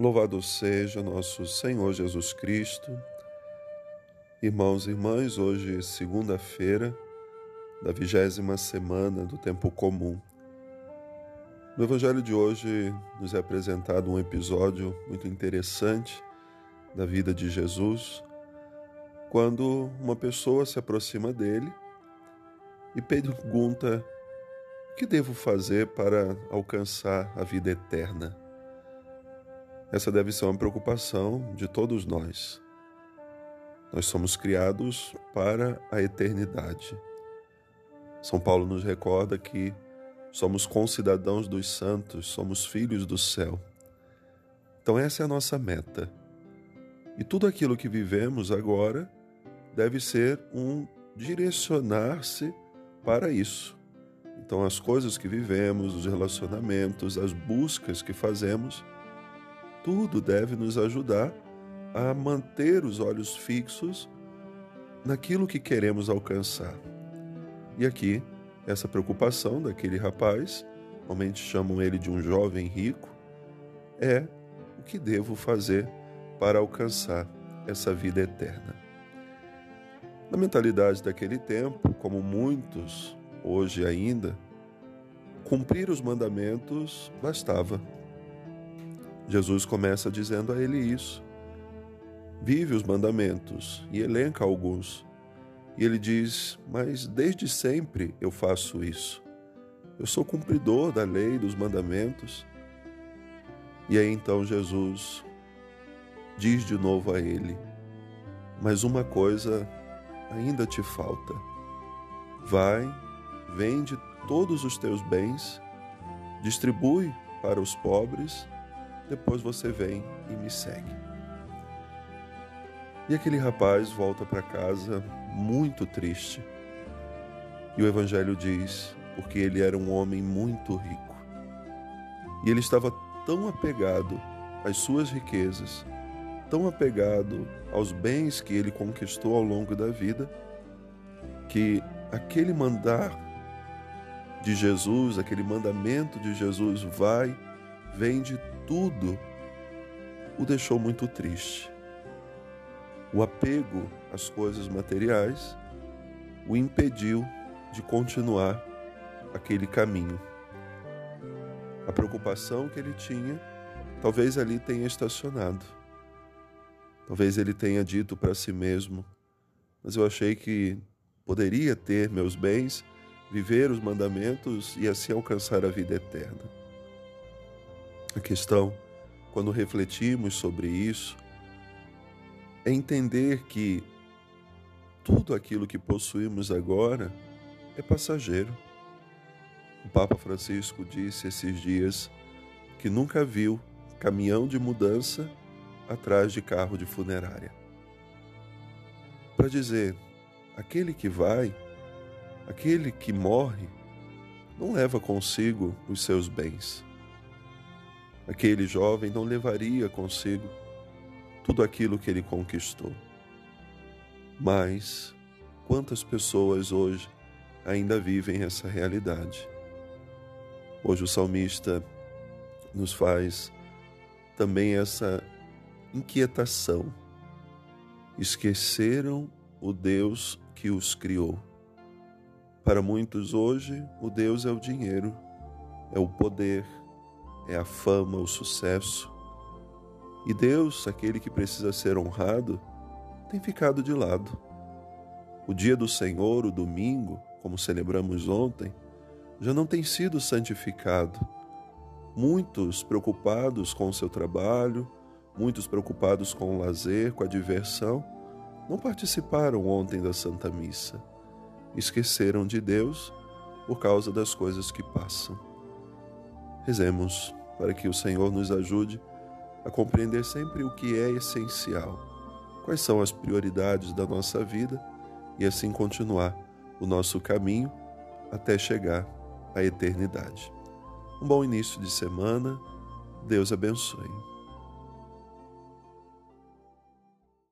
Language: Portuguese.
Louvado seja nosso Senhor Jesus Cristo. Irmãos e irmãs, hoje segunda-feira da vigésima semana do tempo comum. No Evangelho de hoje nos é apresentado um episódio muito interessante da vida de Jesus, quando uma pessoa se aproxima dele e pergunta: O que devo fazer para alcançar a vida eterna? Essa deve ser uma preocupação de todos nós. Nós somos criados para a eternidade. São Paulo nos recorda que somos concidadãos dos santos, somos filhos do céu. Então, essa é a nossa meta. E tudo aquilo que vivemos agora deve ser um direcionar-se para isso. Então, as coisas que vivemos, os relacionamentos, as buscas que fazemos, tudo deve nos ajudar a manter os olhos fixos naquilo que queremos alcançar. E aqui, essa preocupação daquele rapaz, normalmente chamam ele de um jovem rico, é o que devo fazer para alcançar essa vida eterna. Na mentalidade daquele tempo, como muitos hoje ainda, cumprir os mandamentos bastava. Jesus começa dizendo a ele isso. Vive os mandamentos e elenca alguns. E ele diz: Mas desde sempre eu faço isso. Eu sou cumpridor da lei, dos mandamentos. E aí então Jesus diz de novo a ele: Mas uma coisa ainda te falta. Vai, vende todos os teus bens, distribui para os pobres depois você vem e me segue. E aquele rapaz volta para casa muito triste. E o Evangelho diz: porque ele era um homem muito rico. E ele estava tão apegado às suas riquezas, tão apegado aos bens que ele conquistou ao longo da vida, que aquele mandar de Jesus, aquele mandamento de Jesus, vai, vende tudo o deixou muito triste. O apego às coisas materiais o impediu de continuar aquele caminho. A preocupação que ele tinha, talvez ali tenha estacionado. Talvez ele tenha dito para si mesmo: Mas eu achei que poderia ter meus bens, viver os mandamentos e assim alcançar a vida eterna. A questão, quando refletimos sobre isso, é entender que tudo aquilo que possuímos agora é passageiro. O Papa Francisco disse esses dias que nunca viu caminhão de mudança atrás de carro de funerária. Para dizer, aquele que vai, aquele que morre, não leva consigo os seus bens Aquele jovem não levaria consigo tudo aquilo que ele conquistou. Mas quantas pessoas hoje ainda vivem essa realidade? Hoje o salmista nos faz também essa inquietação. Esqueceram o Deus que os criou. Para muitos hoje, o Deus é o dinheiro, é o poder, é a fama, o sucesso. E Deus, aquele que precisa ser honrado, tem ficado de lado. O dia do Senhor, o domingo, como celebramos ontem, já não tem sido santificado. Muitos preocupados com o seu trabalho, muitos preocupados com o lazer, com a diversão, não participaram ontem da Santa Missa. Esqueceram de Deus por causa das coisas que passam. Rezemos para que o Senhor nos ajude a compreender sempre o que é essencial, quais são as prioridades da nossa vida e assim continuar o nosso caminho até chegar à eternidade. Um bom início de semana. Deus abençoe.